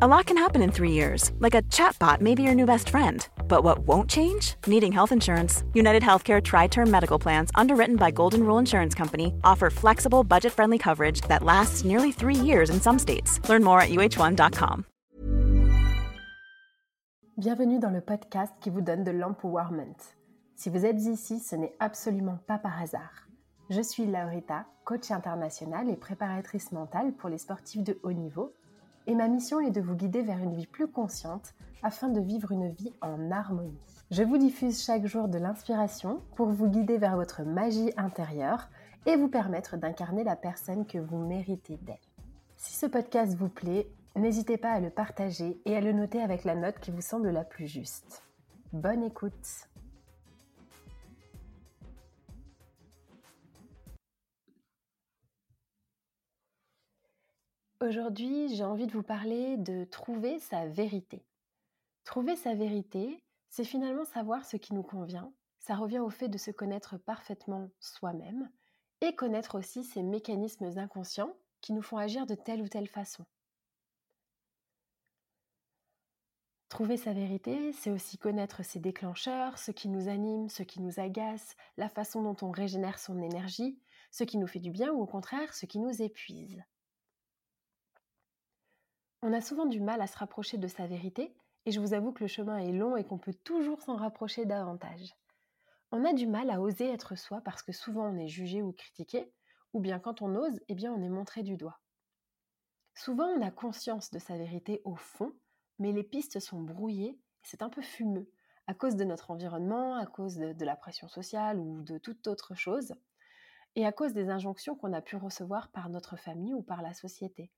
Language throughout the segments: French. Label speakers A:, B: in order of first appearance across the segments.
A: A lot can happen in three years, like a chatbot may be your new best friend. But what won't change? Needing health insurance. United Healthcare Tri Term Medical Plans, underwritten by Golden Rule Insurance Company, offer flexible, budget friendly coverage that lasts nearly three years in some states. Learn more at uh1.com.
B: Bienvenue dans le podcast qui vous donne de l'empowerment. Si vous êtes ici, ce n'est absolument pas par hasard. Je suis Laurita, coach internationale et préparatrice mentale pour les sportifs de haut niveau et ma mission est de vous guider vers une vie plus consciente afin de vivre une vie en harmonie. Je vous diffuse chaque jour de l'inspiration pour vous guider vers votre magie intérieure et vous permettre d'incarner la personne que vous méritez d'être. Si ce podcast vous plaît, n'hésitez pas à le partager et à le noter avec la note qui vous semble la plus juste. Bonne écoute Aujourd'hui, j'ai envie de vous parler de trouver sa vérité. Trouver sa vérité, c'est finalement savoir ce qui nous convient. Ça revient au fait de se connaître parfaitement soi-même et connaître aussi ces mécanismes inconscients qui nous font agir de telle ou telle façon. Trouver sa vérité, c'est aussi connaître ses déclencheurs, ce qui nous anime, ce qui nous agace, la façon dont on régénère son énergie, ce qui nous fait du bien ou au contraire ce qui nous épuise. On a souvent du mal à se rapprocher de sa vérité, et je vous avoue que le chemin est long et qu'on peut toujours s'en rapprocher davantage. On a du mal à oser être soi parce que souvent on est jugé ou critiqué, ou bien quand on ose, eh bien on est montré du doigt. Souvent on a conscience de sa vérité au fond, mais les pistes sont brouillées et c'est un peu fumeux, à cause de notre environnement, à cause de, de la pression sociale ou de toute autre chose, et à cause des injonctions qu'on a pu recevoir par notre famille ou par la société.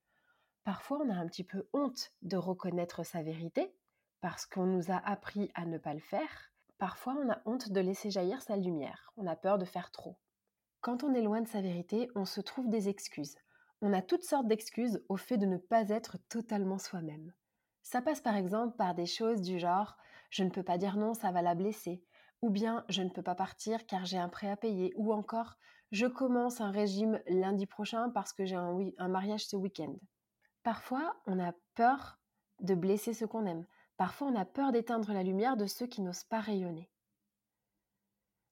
B: Parfois, on a un petit peu honte de reconnaître sa vérité parce qu'on nous a appris à ne pas le faire. Parfois, on a honte de laisser jaillir sa lumière. On a peur de faire trop. Quand on est loin de sa vérité, on se trouve des excuses. On a toutes sortes d'excuses au fait de ne pas être totalement soi-même. Ça passe par exemple par des choses du genre je ne peux pas dire non, ça va la blesser, ou bien je ne peux pas partir car j'ai un prêt à payer, ou encore je commence un régime lundi prochain parce que j'ai un, un mariage ce week-end. Parfois, on a peur de blesser ceux qu'on aime. Parfois, on a peur d'éteindre la lumière de ceux qui n'osent pas rayonner.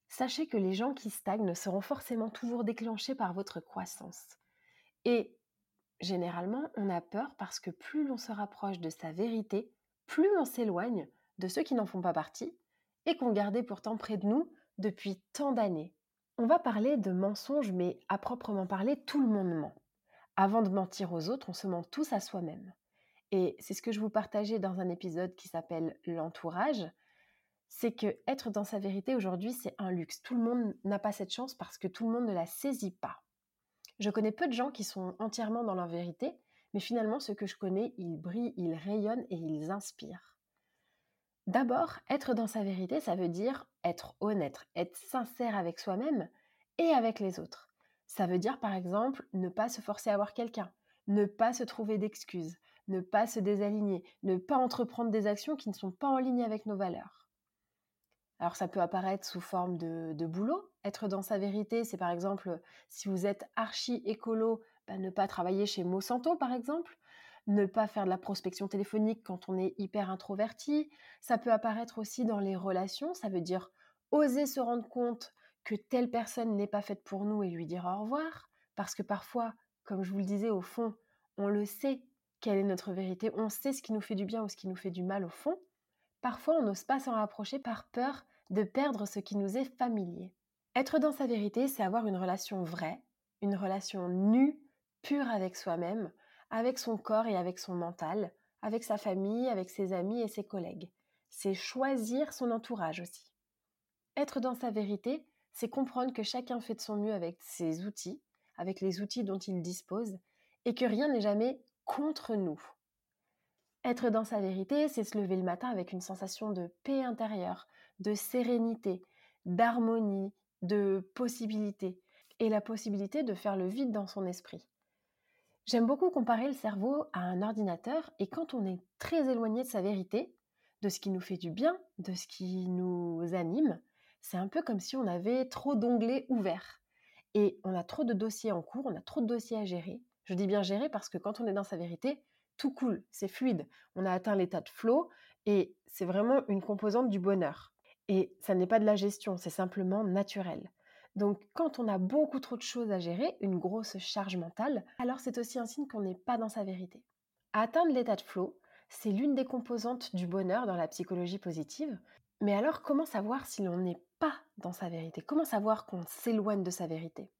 B: Sachez que les gens qui stagnent seront forcément toujours déclenchés par votre croissance. Et généralement, on a peur parce que plus l'on se rapproche de sa vérité, plus on s'éloigne de ceux qui n'en font pas partie et qu'on gardait pourtant près de nous depuis tant d'années. On va parler de mensonges, mais à proprement parler, tout le monde ment. Avant de mentir aux autres, on se ment tous à soi-même. Et c'est ce que je vous partageais dans un épisode qui s'appelle L'entourage. C'est que être dans sa vérité aujourd'hui, c'est un luxe. Tout le monde n'a pas cette chance parce que tout le monde ne la saisit pas. Je connais peu de gens qui sont entièrement dans leur vérité, mais finalement, ceux que je connais, ils brillent, ils rayonnent et ils inspirent. D'abord, être dans sa vérité, ça veut dire être honnête, être sincère avec soi-même et avec les autres. Ça veut dire par exemple ne pas se forcer à voir quelqu'un, ne pas se trouver d'excuses, ne pas se désaligner, ne pas entreprendre des actions qui ne sont pas en ligne avec nos valeurs. Alors ça peut apparaître sous forme de, boulot. Être dans sa vérité, c'est par exemple si vous êtes archi écolo, bah, ne pas travailler chez Monsanto par exemple, ne pas faire de la prospection téléphonique quand on est hyper introverti. Ça peut apparaître aussi dans les relations, ça veut dire oser se rendre compte que telle personne n'est pas faite pour nous et lui dire au revoir, parce que parfois, comme je vous le disais, au fond, on le sait quelle est notre vérité, on sait ce qui nous fait du bien ou ce qui nous fait du mal au fond, parfois on n'ose pas s'en rapprocher par peur de perdre ce qui nous est familier. Être dans sa vérité, c'est avoir une relation vraie, une relation nue, pure avec soi-même, avec son corps et avec son mental, avec sa famille, avec ses amis et ses collègues. C'est choisir son entourage aussi. Être dans sa vérité, c'est comprendre que chacun fait de son mieux avec ses outils, avec les outils dont il dispose, et que rien n'est jamais contre nous. Être dans sa vérité, c'est se lever le matin avec une sensation de paix intérieure, de sérénité, d'harmonie, de possibilité, et la possibilité de faire le vide dans son esprit. J'aime beaucoup comparer le cerveau à un ordinateur, et quand on est très éloigné de sa vérité, de ce qui nous fait du bien, de ce qui nous anime, c'est un peu comme si on avait trop d'onglets ouverts. Et on a trop de dossiers en cours, on a trop de dossiers à gérer. Je dis bien gérer parce que quand on est dans sa vérité, tout coule, c'est fluide. On a atteint l'état de flow et c'est vraiment une composante du bonheur. Et ça n'est pas de la gestion, c'est simplement naturel. Donc quand on a beaucoup trop de choses à gérer, une grosse charge mentale, alors c'est aussi un signe qu'on n'est pas dans sa vérité. Atteindre l'état de flow, c'est l'une des composantes du bonheur dans la psychologie positive. Mais alors comment savoir si l'on n'est pas dans sa vérité? Comment savoir qu'on s'éloigne de sa vérité?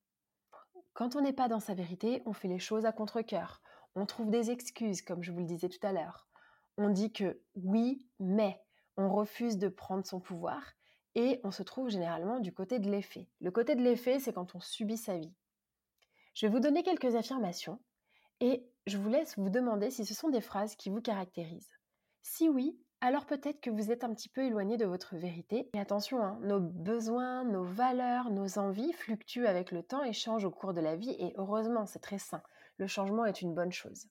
B: Quand on n'est pas dans sa vérité, on fait les choses à contre-coeur. On trouve des excuses, comme je vous le disais tout à l'heure. On dit que oui, mais on refuse de prendre son pouvoir et on se trouve généralement du côté de l'effet. Le côté de l'effet, c'est quand on subit sa vie. Je vais vous donner quelques affirmations et je vous laisse vous demander si ce sont des phrases qui vous caractérisent. Si oui, alors peut-être que vous êtes un petit peu éloigné de votre vérité. Et attention, hein, nos besoins, nos valeurs, nos envies fluctuent avec le temps et changent au cours de la vie et heureusement, c'est très sain. Le changement est une bonne chose.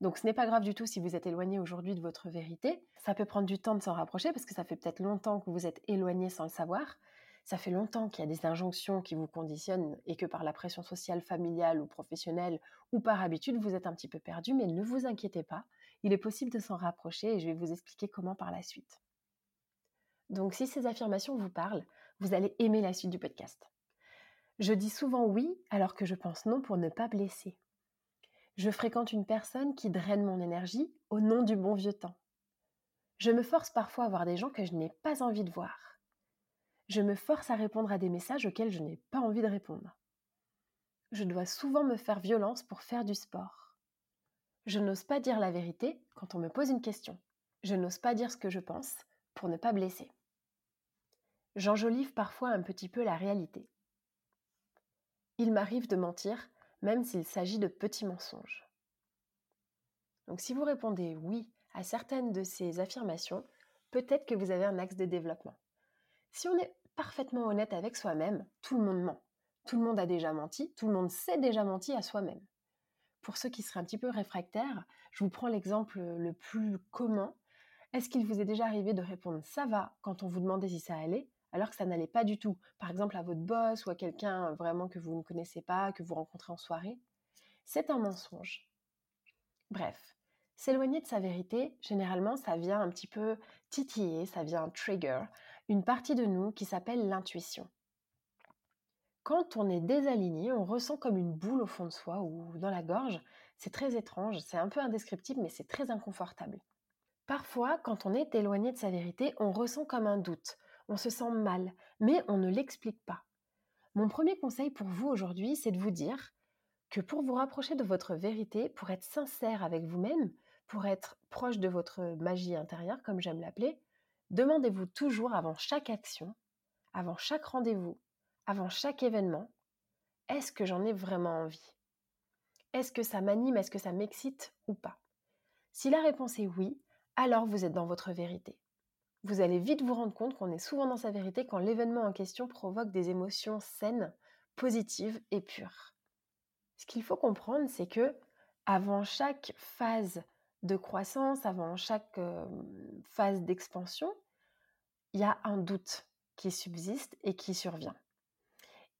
B: Donc ce n'est pas grave du tout si vous êtes éloigné aujourd'hui de votre vérité. Ça peut prendre du temps de s'en rapprocher parce que ça fait peut-être longtemps que vous êtes éloigné sans le savoir. Ça fait longtemps qu'il y a des injonctions qui vous conditionnent et que par la pression sociale, familiale ou professionnelle ou par habitude, vous êtes un petit peu perdu, mais ne vous inquiétez pas, il est possible de s'en rapprocher et je vais vous expliquer comment par la suite. Donc si ces affirmations vous parlent, vous allez aimer la suite du podcast. Je dis souvent oui alors que je pense non pour ne pas blesser. Je fréquente une personne qui draine mon énergie au nom du bon vieux temps. Je me force parfois à voir des gens que je n'ai pas envie de voir. Je me force à répondre à des messages auxquels je n'ai pas envie de répondre. Je dois souvent me faire violence pour faire du sport. Je n'ose pas dire la vérité quand on me pose une question. Je n'ose pas dire ce que je pense pour ne pas blesser. J'enjolive parfois un petit peu la réalité. Il m'arrive de mentir même s'il s'agit de petits mensonges. Donc si vous répondez oui à certaines de ces affirmations, peut-être que vous avez un axe de développement. Si on est parfaitement honnête avec soi-même, tout le monde ment. Tout le monde a déjà menti, tout le monde s'est déjà menti à soi-même. Pour ceux qui seraient un petit peu réfractaires, je vous prends l'exemple le plus commun. Est-ce qu'il vous est déjà arrivé de répondre ça va quand on vous demandait si ça allait alors que ça n'allait pas du tout? Par exemple, à votre boss ou à quelqu'un vraiment que vous ne connaissez pas, que vous rencontrez en soirée? C'est un mensonge. Bref, s'éloigner de sa vérité, généralement, ça vient un petit peu titiller, ça vient trigger une partie de nous qui s'appelle l'intuition. Quand on est désaligné, on ressent comme une boule au fond de soi ou dans la gorge. C'est très étrange, c'est un peu indescriptible, mais c'est très inconfortable. Parfois, quand on est éloigné de sa vérité, on ressent comme un doute, on se sent mal, mais on ne l'explique pas. Mon premier conseil pour vous aujourd'hui, c'est de vous dire que pour vous rapprocher de votre vérité, pour être sincère avec vous-même, pour être proche de votre magie intérieure, comme j'aime l'appeler, demandez-vous toujours avant chaque action, avant chaque rendez-vous, avant chaque événement, est-ce que j'en ai vraiment envie? Est-ce que ça m'anime Est-ce que ça m'excite ou pas? Si la réponse est oui, alors vous êtes dans votre vérité vous allez vite vous rendre compte qu'on est souvent dans sa vérité quand l'événement en question provoque des émotions saines, positives et pures. Ce qu'il faut comprendre, c'est que avant chaque phase de croissance, avant chaque phase d'expansion, il y a un doute qui subsiste et qui survient.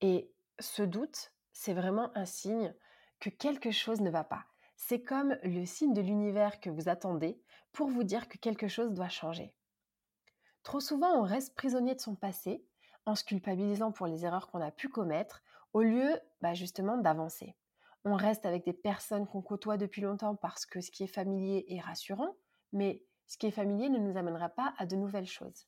B: Et ce doute, c'est vraiment un signe que quelque chose ne va pas. C'est comme le signe de l'univers que vous attendez pour vous dire que quelque chose doit changer. Trop souvent, on reste prisonnier de son passé en se culpabilisant pour les erreurs qu'on a pu commettre au lieu bah, justement d'avancer. on reste avec des personnes qu'on côtoie depuis longtemps parce que ce qui est familier est rassurant, mais ce qui est familier ne nous amènera pas à de nouvelles choses.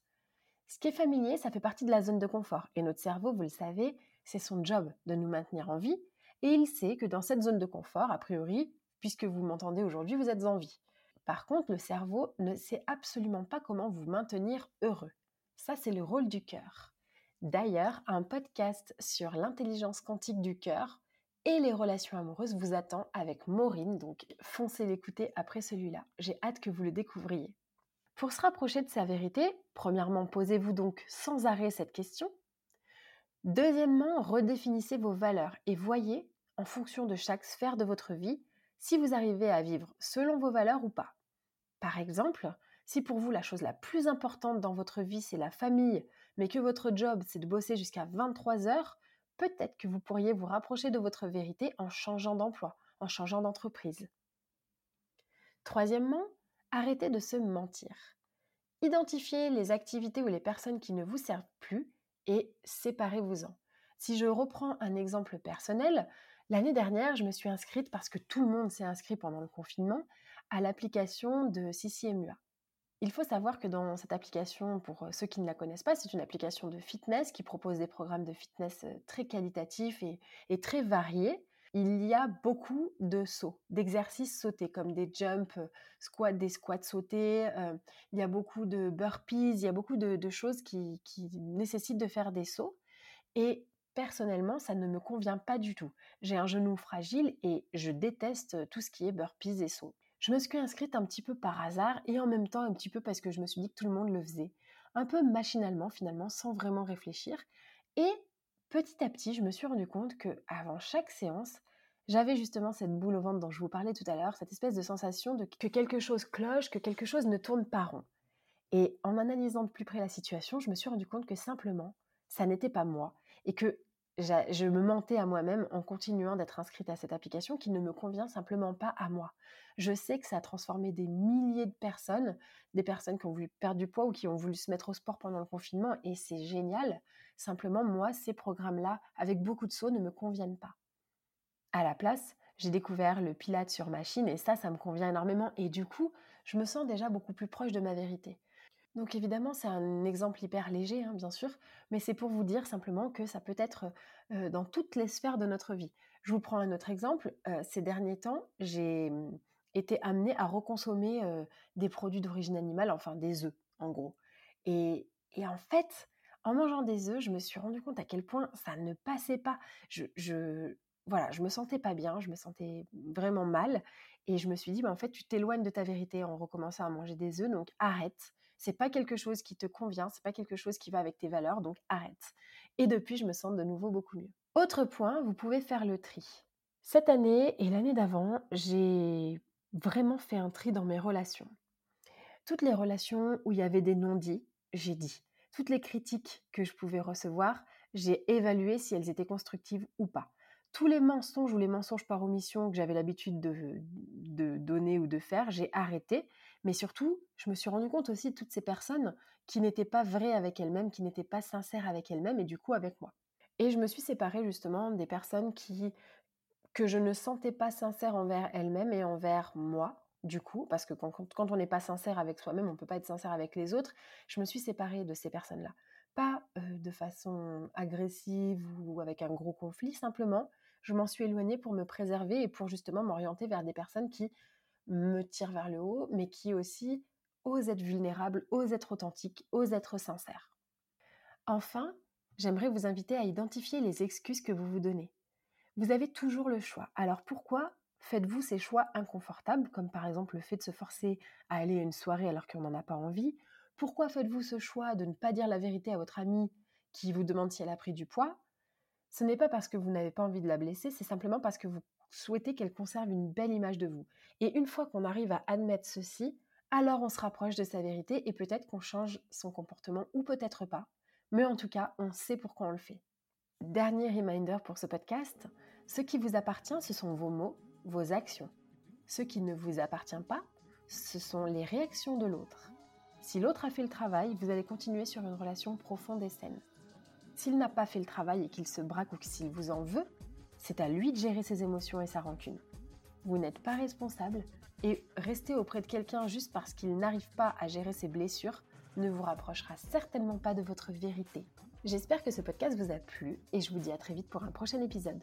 B: Ce qui est familier, ça fait partie de la zone de confort. Et notre cerveau, vous le savez, c'est son job de nous maintenir en vie. Et il sait que dans cette zone de confort, a priori, puisque vous m'entendez aujourd'hui, vous êtes en vie. Par contre, le cerveau ne sait absolument pas comment vous maintenir heureux. Ça, c'est le rôle du cœur. D'ailleurs, un podcast sur l'intelligence quantique du cœur et les relations amoureuses vous attend avec Maureen, donc foncez l'écouter après celui-là. J'ai hâte que vous le découvriez. Pour se rapprocher de sa vérité, premièrement, posez-vous donc sans arrêt cette question. Deuxièmement, redéfinissez vos valeurs et voyez, en fonction de chaque sphère de votre vie, si vous arrivez à vivre selon vos valeurs ou pas. Par exemple, si pour vous la chose la plus importante dans votre vie c'est la famille, mais que votre job c'est de bosser jusqu'à 23 heures, peut-être que vous pourriez vous rapprocher de votre vérité en changeant d'emploi, en changeant d'entreprise. Troisièmement, arrêtez de se mentir. Identifiez les activités ou les personnes qui ne vous servent plus et séparez-vous-en. Si je reprends un exemple personnel, l'année dernière, je me suis inscrite parce que tout le monde s'est inscrit pendant le confinement à l'application de CCMUA. Il faut savoir que dans cette application, pour ceux qui ne la connaissent pas, c'est une application de fitness qui propose des programmes de fitness très qualitatifs et, très variés. Il y a beaucoup de sauts, d'exercices sautés, comme des jumps, squats, des squats sautés. il y a beaucoup de burpees, il y a beaucoup de, choses qui, qui, nécessitent de faire des sauts. Et personnellement, ça ne me convient pas du tout. J'ai un genou fragile et je déteste tout ce qui est burpees et sauts. Je me suis inscrite un petit peu par hasard et en même temps un petit peu parce que je me suis dit que tout le monde le faisait, un peu machinalement finalement, sans vraiment réfléchir. Et petit à petit, je me suis rendu compte que avant chaque séance, j'avais justement cette boule au ventre dont je vous parlais tout à l'heure, cette espèce de sensation de que quelque chose cloche, que quelque chose ne tourne pas rond. Et en analysant de plus près la situation, je me suis rendu compte que simplement, ça n'était pas moi et que je me mentais à moi-même en continuant d'être inscrite à cette application qui ne me convient simplement pas à moi. Je sais que ça a transformé des milliers de personnes, des personnes qui ont voulu perdre du poids ou qui ont voulu se mettre au sport pendant le confinement, et c'est génial. Simplement, moi, ces programmes-là, avec beaucoup de sauts, ne me conviennent pas. À la place, j'ai découvert le pilate sur machine, et ça, ça me convient énormément, et du coup, je me sens déjà beaucoup plus proche de ma vérité. Donc évidemment, c'est un exemple hyper léger, hein, bien sûr, mais c'est pour vous dire simplement que ça peut être dans toutes les sphères de notre vie. Je vous prends un autre exemple. ces derniers temps, j'ai mmh, été amenée à reconsommer des produits d'origine animale, enfin des œufs, en gros. Et, en fait, en mangeant des œufs, je me suis rendu compte à quel point ça ne passait pas. Je, je, voilà, je me sentais pas bien, je me sentais vraiment mal. Et je me suis dit, bah, en fait, tu t'éloignes de ta vérité en recommençant à manger des œufs, donc arrête c'est pas quelque chose qui te convient, c'est pas quelque chose qui va avec tes valeurs, donc arrête. Et depuis, je me sens de nouveau beaucoup mieux. Autre point, vous pouvez faire le tri. Cette année et l'année d'avant, j'ai vraiment fait un tri dans mes relations. Toutes les relations où il y avait des non-dits, j'ai dit. Toutes les critiques que je pouvais recevoir, j'ai évalué si elles étaient constructives ou pas. Tous les mensonges ou les mensonges par omission que j'avais l'habitude de, de, donner ou de faire, j'ai arrêté mais surtout, je me suis rendu compte aussi de toutes ces personnes qui n'étaient pas vraies avec elles-mêmes, qui n'étaient pas sincères avec elles-mêmes et du coup avec moi. Et je me suis séparée justement des personnes qui que je ne sentais pas sincères envers elles-mêmes et envers moi, du coup, parce que quand, on n'est pas sincère avec soi-même, on ne peut pas être sincère avec les autres. Je me suis séparée de ces personnes-là. Pas de façon agressive ou avec un gros conflit, simplement, je m'en suis éloignée pour me préserver et pour justement m'orienter vers des personnes qui me tire vers le haut, mais qui aussi ose être vulnérable, ose être authentique, ose être sincère. Enfin, j'aimerais vous inviter à identifier les excuses que vous vous donnez. Vous avez toujours le choix. Alors pourquoi faites-vous ces choix inconfortables, comme par exemple le fait de se forcer à aller à une soirée alors qu'on n'en a pas envie? Pourquoi faites-vous ce choix de ne pas dire la vérité à votre amie qui vous demande si elle a pris du poids? Ce n'est pas parce que vous n'avez pas envie de la blesser, c'est simplement parce que vous souhaitez qu'elle conserve une belle image de vous. Et une fois qu'on arrive à admettre ceci, alors on se rapproche de sa vérité et peut-être qu'on change son comportement ou peut-être pas. Mais en tout cas, on sait pourquoi on le fait. Dernier reminder pour ce podcast, ce qui vous appartient, ce sont vos mots, vos actions. Ce qui ne vous appartient pas, ce sont les réactions de l'autre. Si l'autre a fait le travail, vous allez continuer sur une relation profonde et saine. S'il n'a pas fait le travail et qu'il se braque ou s'il vous en veut, c'est à lui de gérer ses émotions et sa rancune. Vous n'êtes pas responsable et rester auprès de quelqu'un juste parce qu'il n'arrive pas à gérer ses blessures ne vous rapprochera certainement pas de votre vérité. J'espère que ce podcast vous a plu et je vous dis à très vite pour un prochain épisode.